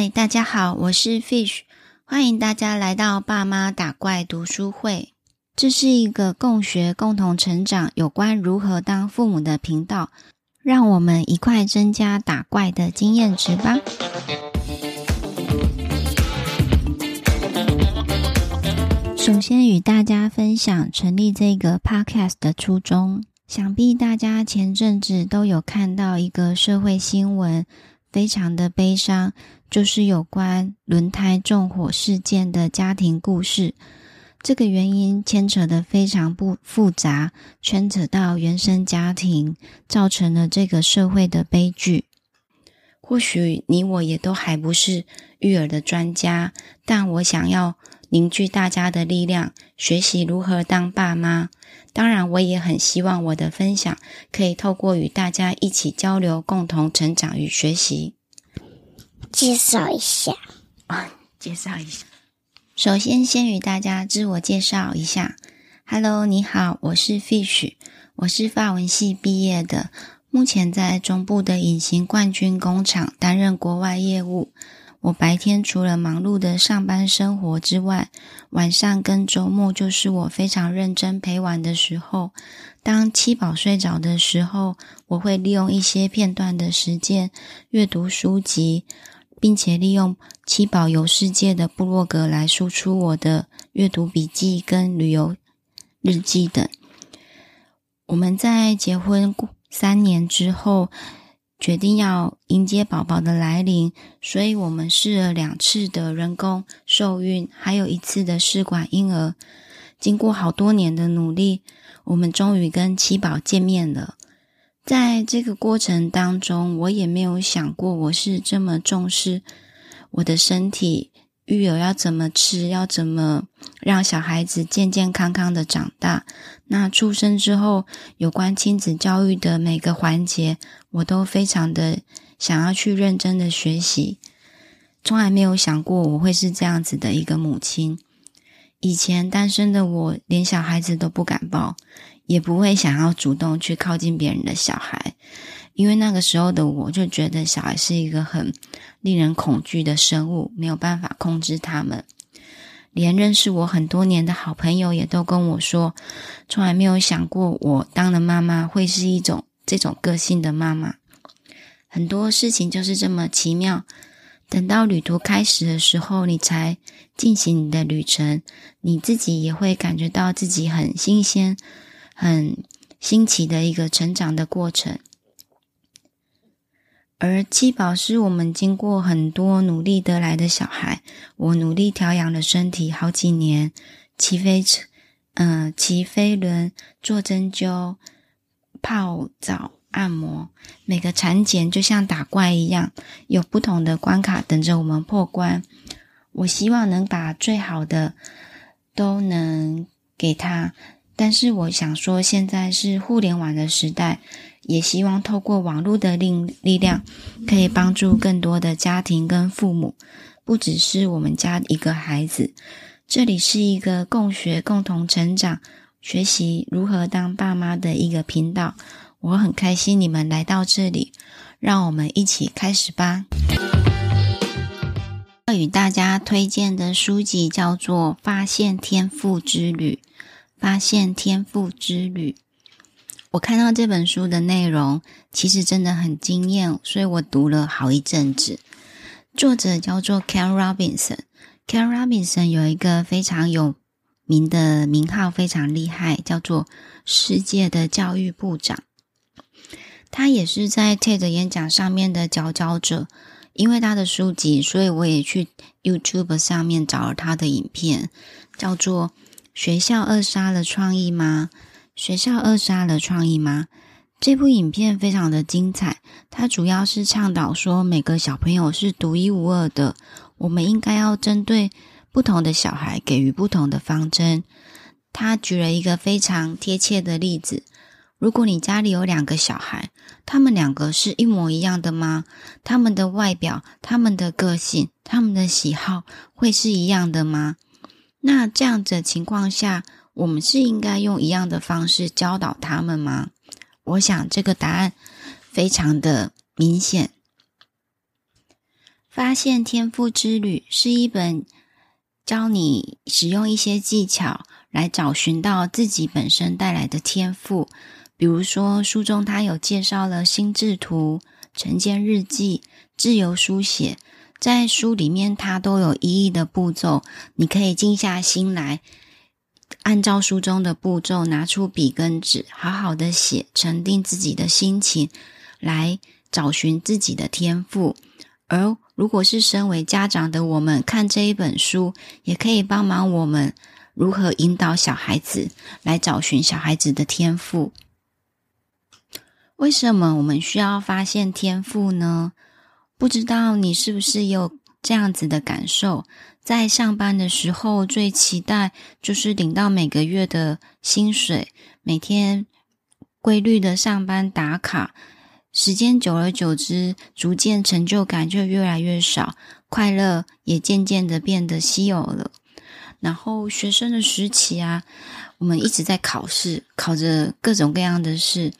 嗨，大家好，我是 Fish，欢迎大家来到爸妈打怪读书会。这是一个共学、共同成长有关如何当父母的频道，让我们一块增加打怪的经验值吧。首先与大家分享成立这个 Podcast 的初衷，想必大家前阵子都有看到一个社会新闻。非常的悲伤，就是有关轮胎纵火事件的家庭故事。这个原因牵扯的非常不复杂，牵扯到原生家庭，造成了这个社会的悲剧。或许你我也都还不是育儿的专家，但我想要凝聚大家的力量，学习如何当爸妈。当然，我也很希望我的分享可以透过与大家一起交流，共同成长与学习。介绍一下啊，介绍一下。首先，先与大家自我介绍一下。Hello，你好，我是 Fish，我是法文系毕业的，目前在中部的隐形冠军工厂担任国外业务。我白天除了忙碌的上班生活之外，晚上跟周末就是我非常认真陪玩的时候。当七宝睡着的时候，我会利用一些片段的时间阅读书籍，并且利用七宝游世界的部落格来输出我的阅读笔记跟旅游日记等。我们在结婚三年之后，决定要迎接宝宝的来临，所以我们试了两次的人工受孕，还有一次的试管婴儿。经过好多年的努力，我们终于跟七宝见面了。在这个过程当中，我也没有想过我是这么重视我的身体。育儿要怎么吃，要怎么让小孩子健健康康的长大？那出生之后，有关亲子教育的每个环节，我都非常的想要去认真的学习。从来没有想过我会是这样子的一个母亲。以前单身的我，连小孩子都不敢抱，也不会想要主动去靠近别人的小孩。因为那个时候的我就觉得小孩是一个很令人恐惧的生物，没有办法控制他们。连认识我很多年的好朋友也都跟我说，从来没有想过我当了妈妈会是一种这种个性的妈妈。很多事情就是这么奇妙。等到旅途开始的时候，你才进行你的旅程，你自己也会感觉到自己很新鲜、很新奇的一个成长的过程。而七宝是我们经过很多努力得来的小孩，我努力调养了身体好几年，骑飞车，嗯、呃，骑飞轮，做针灸，泡澡，按摩，每个产检就像打怪一样，有不同的关卡等着我们破关。我希望能把最好的都能给他，但是我想说，现在是互联网的时代。也希望透过网络的力力量，可以帮助更多的家庭跟父母，不只是我们家一个孩子。这里是一个共学、共同成长、学习如何当爸妈的一个频道。我很开心你们来到这里，让我们一起开始吧。要与大家推荐的书籍叫做《发现天赋之旅》，发现天赋之旅。我看到这本书的内容，其实真的很惊艳，所以我读了好一阵子。作者叫做 Ken Robinson，Ken Robinson 有一个非常有名的名号，非常厉害，叫做世界的教育部长。他也是在 TED 演讲上面的佼佼者。因为他的书籍，所以我也去 YouTube 上面找了他的影片，叫做《学校扼杀了创意吗？》学校扼杀了创意吗？这部影片非常的精彩，它主要是倡导说每个小朋友是独一无二的，我们应该要针对不同的小孩给予不同的方针。他举了一个非常贴切的例子：如果你家里有两个小孩，他们两个是一模一样的吗？他们的外表、他们的个性、他们的喜好会是一样的吗？那这样子的情况下，我们是应该用一样的方式教导他们吗？我想这个答案非常的明显。发现天赋之旅是一本教你使用一些技巧来找寻到自己本身带来的天赋。比如说，书中他有介绍了心智图、晨间日记、自由书写，在书里面它都有一一的步骤，你可以静下心来，按照书中的步骤，拿出笔跟纸，好好的写，沉淀自己的心情，来找寻自己的天赋。而如果是身为家长的我们看这一本书，也可以帮忙我们如何引导小孩子来找寻小孩子的天赋。为什么我们需要发现天赋呢？不知道你是不是有这样子的感受？在上班的时候，最期待就是领到每个月的薪水，每天规律的上班打卡。时间久而久之，逐渐成就感就越来越少，快乐也渐渐的变得稀有了。然后学生的时期啊，我们一直在考试，考着各种各样的事，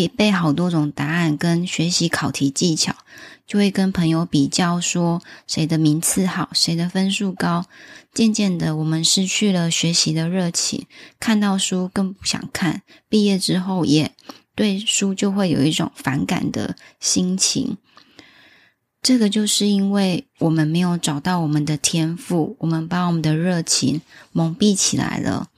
也背好多种答案，跟学习考题技巧，就会跟朋友比较说谁的名次好，谁的分数高。渐渐的，我们失去了学习的热情，看到书更不想看。毕业之后也。对书就会有一种反感的心情，这个就是因为我们没有找到我们的天赋，我们把我们的热情蒙蔽起来了。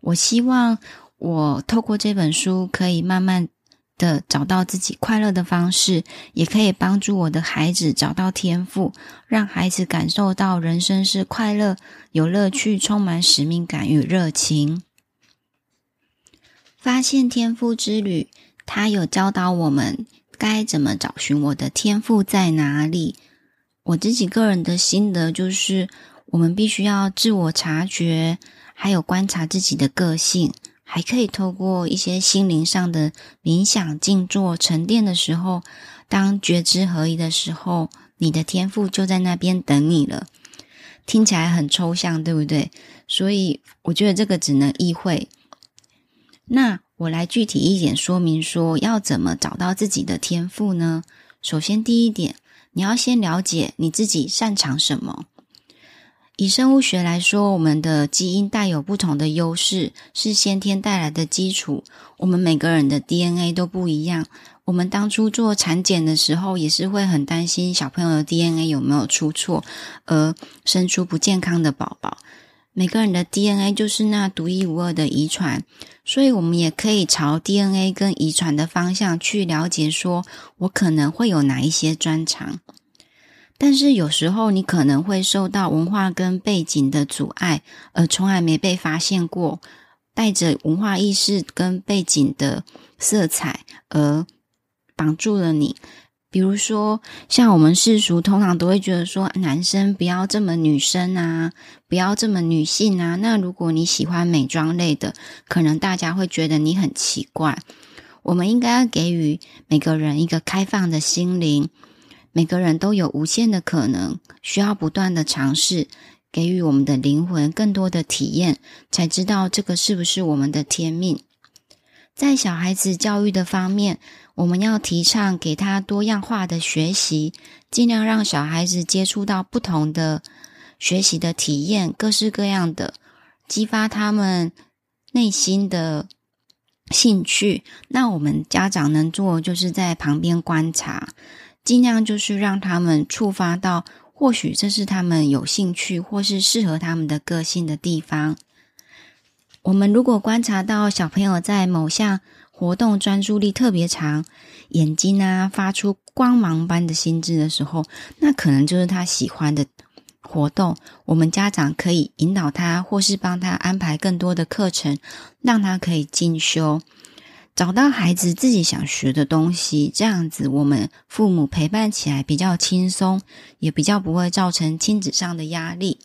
我希望我透过这本书，可以慢慢的找到自己快乐的方式，也可以帮助我的孩子找到天赋，让孩子感受到人生是快乐、有乐趣、充满使命感与热情。发现天赋之旅，他有教导我们该怎么找寻我的天赋在哪里。我自己个人的心得就是，我们必须要自我察觉，还有观察自己的个性，还可以透过一些心灵上的冥想、静坐、沉淀的时候，当觉知合一的时候，你的天赋就在那边等你了。听起来很抽象，对不对？所以我觉得这个只能意会。那我来具体一点说明说，要怎么找到自己的天赋呢？首先，第一点，你要先了解你自己擅长什么。以生物学来说，我们的基因带有不同的优势，是先天带来的基础。我们每个人的 DNA 都不一样。我们当初做产检的时候，也是会很担心小朋友的 DNA 有没有出错，而生出不健康的宝宝。每个人的 DNA 就是那独一无二的遗传，所以我们也可以朝 DNA 跟遗传的方向去了解，说我可能会有哪一些专长。但是有时候你可能会受到文化跟背景的阻碍，而从来没被发现过，带着文化意识跟背景的色彩而绑住了你。比如说，像我们世俗通常都会觉得说，男生不要这么女生啊，不要这么女性啊。那如果你喜欢美妆类的，可能大家会觉得你很奇怪。我们应该给予每个人一个开放的心灵，每个人都有无限的可能，需要不断的尝试，给予我们的灵魂更多的体验，才知道这个是不是我们的天命。在小孩子教育的方面，我们要提倡给他多样化的学习，尽量让小孩子接触到不同的学习的体验，各式各样的，激发他们内心的兴趣。那我们家长能做，就是在旁边观察，尽量就是让他们触发到，或许这是他们有兴趣或是适合他们的个性的地方。我们如果观察到小朋友在某项活动专注力特别长，眼睛啊发出光芒般的心智的时候，那可能就是他喜欢的活动。我们家长可以引导他，或是帮他安排更多的课程，让他可以进修，找到孩子自己想学的东西。这样子，我们父母陪伴起来比较轻松，也比较不会造成亲子上的压力。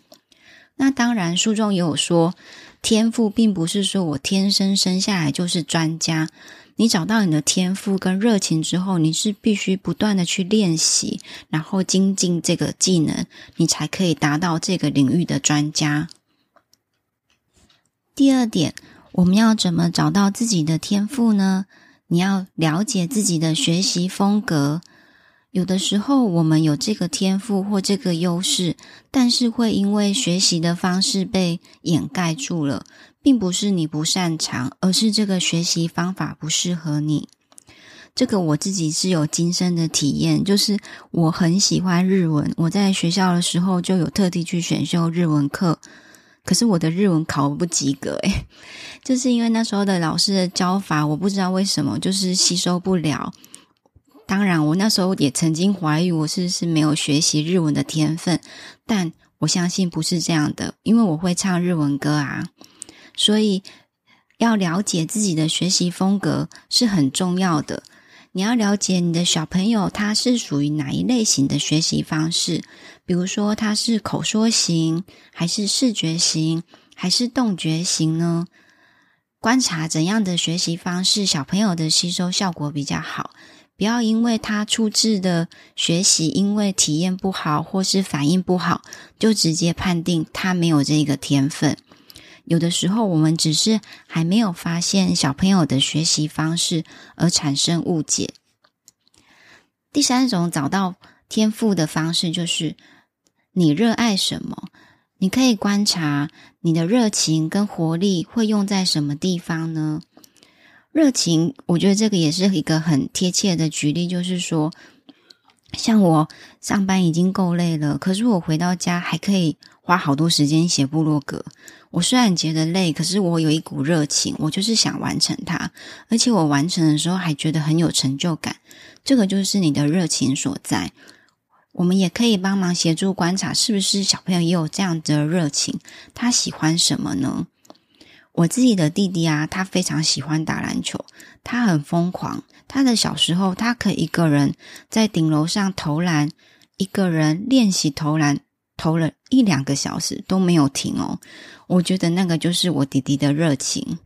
那当然，书中也有说。天赋并不是说我天生生下来就是专家。你找到你的天赋跟热情之后，你是必须不断的去练习，然后精进这个技能，你才可以达到这个领域的专家。第二点，我们要怎么找到自己的天赋呢？你要了解自己的学习风格。有的时候我们有这个天赋或这个优势，但是会因为学习的方式被掩盖住了，并不是你不擅长，而是这个学习方法不适合你。这个我自己是有亲身的体验，就是我很喜欢日文，我在学校的时候就有特地去选修日文课，可是我的日文考不及格，诶，就是因为那时候的老师的教法，我不知道为什么就是吸收不了。当然，我那时候也曾经怀疑我是不是没有学习日文的天分，但我相信不是这样的，因为我会唱日文歌啊。所以要了解自己的学习风格是很重要的。你要了解你的小朋友他是属于哪一类型的学习方式，比如说他是口说型，还是视觉型，还是动觉型呢？观察怎样的学习方式，小朋友的吸收效果比较好。不要因为他初次的学习，因为体验不好或是反应不好，就直接判定他没有这个天分。有的时候，我们只是还没有发现小朋友的学习方式而产生误解。第三种找到天赋的方式，就是你热爱什么？你可以观察你的热情跟活力会用在什么地方呢？热情，我觉得这个也是一个很贴切的举例，就是说，像我上班已经够累了，可是我回到家还可以花好多时间写部落格。我虽然觉得累，可是我有一股热情，我就是想完成它，而且我完成的时候还觉得很有成就感。这个就是你的热情所在。我们也可以帮忙协助观察，是不是小朋友也有这样的热情？他喜欢什么呢？我自己的弟弟啊，他非常喜欢打篮球，他很疯狂。他的小时候，他可以一个人在顶楼上投篮，一个人练习投篮，投了一两个小时都没有停哦。我觉得那个就是我弟弟的热情。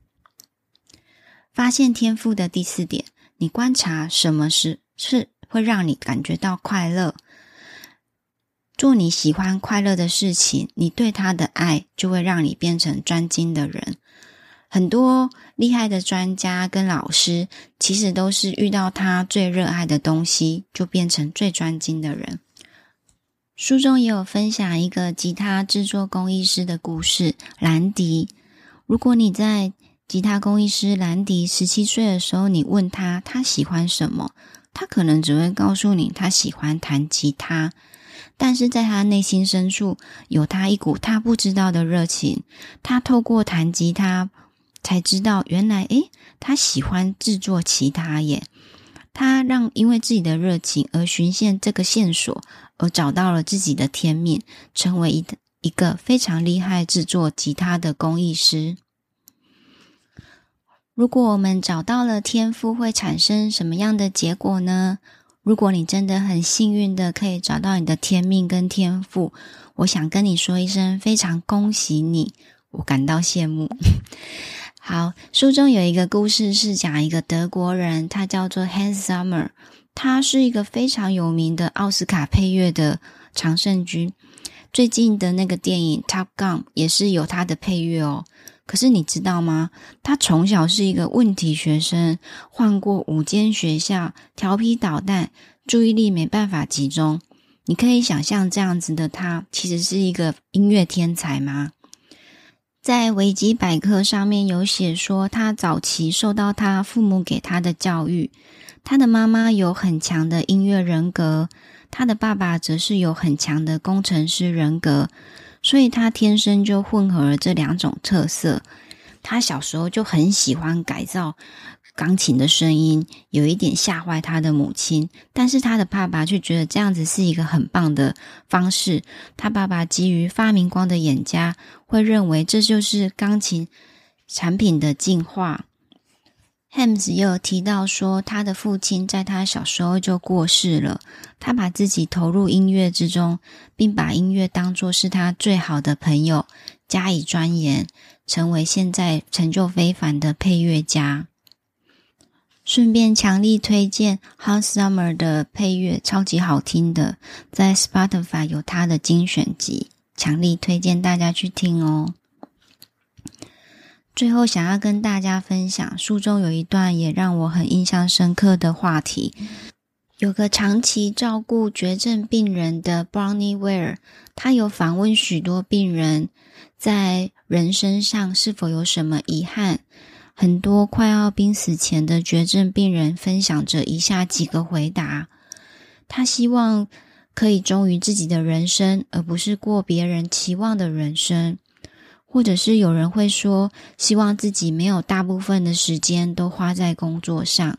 发现天赋的第四点，你观察什么是是会让你感觉到快乐。做你喜欢快乐的事情，你对他的爱就会让你变成专精的人。很多厉害的专家跟老师，其实都是遇到他最热爱的东西，就变成最专精的人。书中也有分享一个吉他制作工艺师的故事，兰迪。如果你在吉他工艺师兰迪十七岁的时候，你问他他喜欢什么，他可能只会告诉你他喜欢弹吉他。但是在他内心深处，有他一股他不知道的热情。他透过弹吉他，才知道原来，诶，他喜欢制作吉他耶。他让因为自己的热情而寻线这个线索，而找到了自己的天命，成为一一个非常厉害制作吉他的工艺师。如果我们找到了天赋，会产生什么样的结果呢？如果你真的很幸运的可以找到你的天命跟天赋，我想跟你说一声非常恭喜你，我感到羡慕。好，书中有一个故事是讲一个德国人，他叫做 Hans Zimmer，他是一个非常有名的奥斯卡配乐的常胜军。最近的那个电影《Top Gun》也是有他的配乐哦。可是你知道吗？他从小是一个问题学生，换过五间学校，调皮捣蛋，注意力没办法集中。你可以想象这样子的他，其实是一个音乐天才吗？在维基百科上面有写说，他早期受到他父母给他的教育，他的妈妈有很强的音乐人格，他的爸爸则是有很强的工程师人格。所以他天生就混合了这两种特色。他小时候就很喜欢改造钢琴的声音，有一点吓坏他的母亲。但是他的爸爸却觉得这样子是一个很棒的方式。他爸爸基于发明光的眼家，会认为这就是钢琴产品的进化。Hams 又提到说，他的父亲在他小时候就过世了。他把自己投入音乐之中，并把音乐当作是他最好的朋友，加以钻研，成为现在成就非凡的配乐家。顺便强力推荐 Hans Zimmer 的配乐，超级好听的，在 Spotify 有他的精选集，强力推荐大家去听哦。最后，想要跟大家分享书中有一段也让我很印象深刻的话题。有个长期照顾绝症病人的 Bronnie Ware，他有访问许多病人，在人生上是否有什么遗憾？很多快要濒死前的绝症病人分享着以下几个回答：他希望可以忠于自己的人生，而不是过别人期望的人生。或者是有人会说，希望自己没有大部分的时间都花在工作上。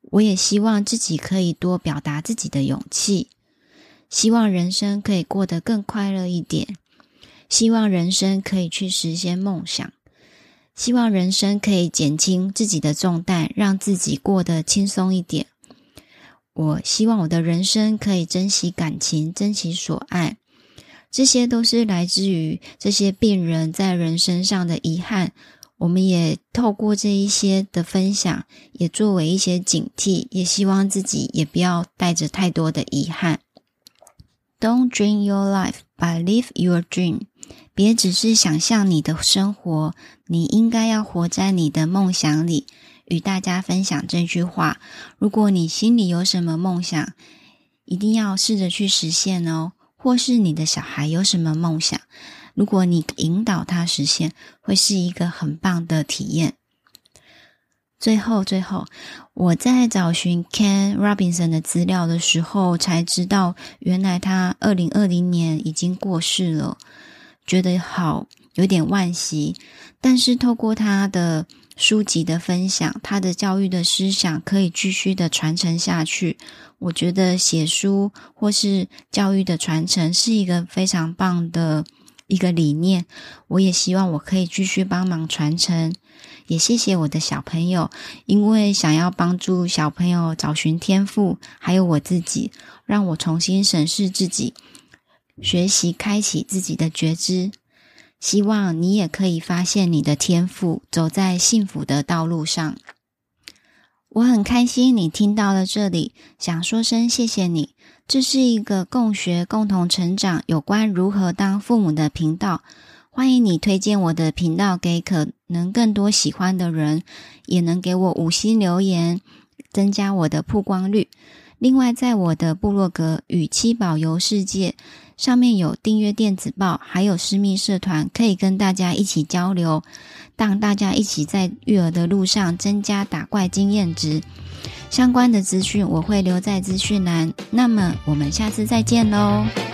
我也希望自己可以多表达自己的勇气，希望人生可以过得更快乐一点，希望人生可以去实现梦想，希望人生可以减轻自己的重担，让自己过得轻松一点。我希望我的人生可以珍惜感情，珍惜所爱，这些都是来自于这些病人在人生上的遗憾。我们也透过这一些的分享，也作为一些警惕，也希望自己也不要带着太多的遗憾。Don't dream your life, but live your dream。别只是想象你的生活，你应该要活在你的梦想里。与大家分享这句话：如果你心里有什么梦想，一定要试着去实现哦。或是你的小孩有什么梦想？如果你引导他实现，会是一个很棒的体验。最后，最后，我在找寻 Ken Robinson 的资料的时候，才知道原来他二零二零年已经过世了，觉得好有点惋惜。但是透过他的书籍的分享，他的教育的思想可以继续的传承下去。我觉得写书或是教育的传承是一个非常棒的。一个理念，我也希望我可以继续帮忙传承。也谢谢我的小朋友，因为想要帮助小朋友找寻天赋，还有我自己，让我重新审视自己，学习开启自己的觉知。希望你也可以发现你的天赋，走在幸福的道路上。我很开心你听到了这里，想说声谢谢你。这是一个共学、共同成长有关如何当父母的频道。欢迎你推荐我的频道给可能更多喜欢的人，也能给我五星留言，增加我的曝光率。另外，在我的部落格“与七宝游世界”上面有订阅电子报，还有私密社团，可以跟大家一起交流，让大家一起在育儿的路上增加打怪经验值。相关的资讯我会留在资讯栏。那么，我们下次再见喽。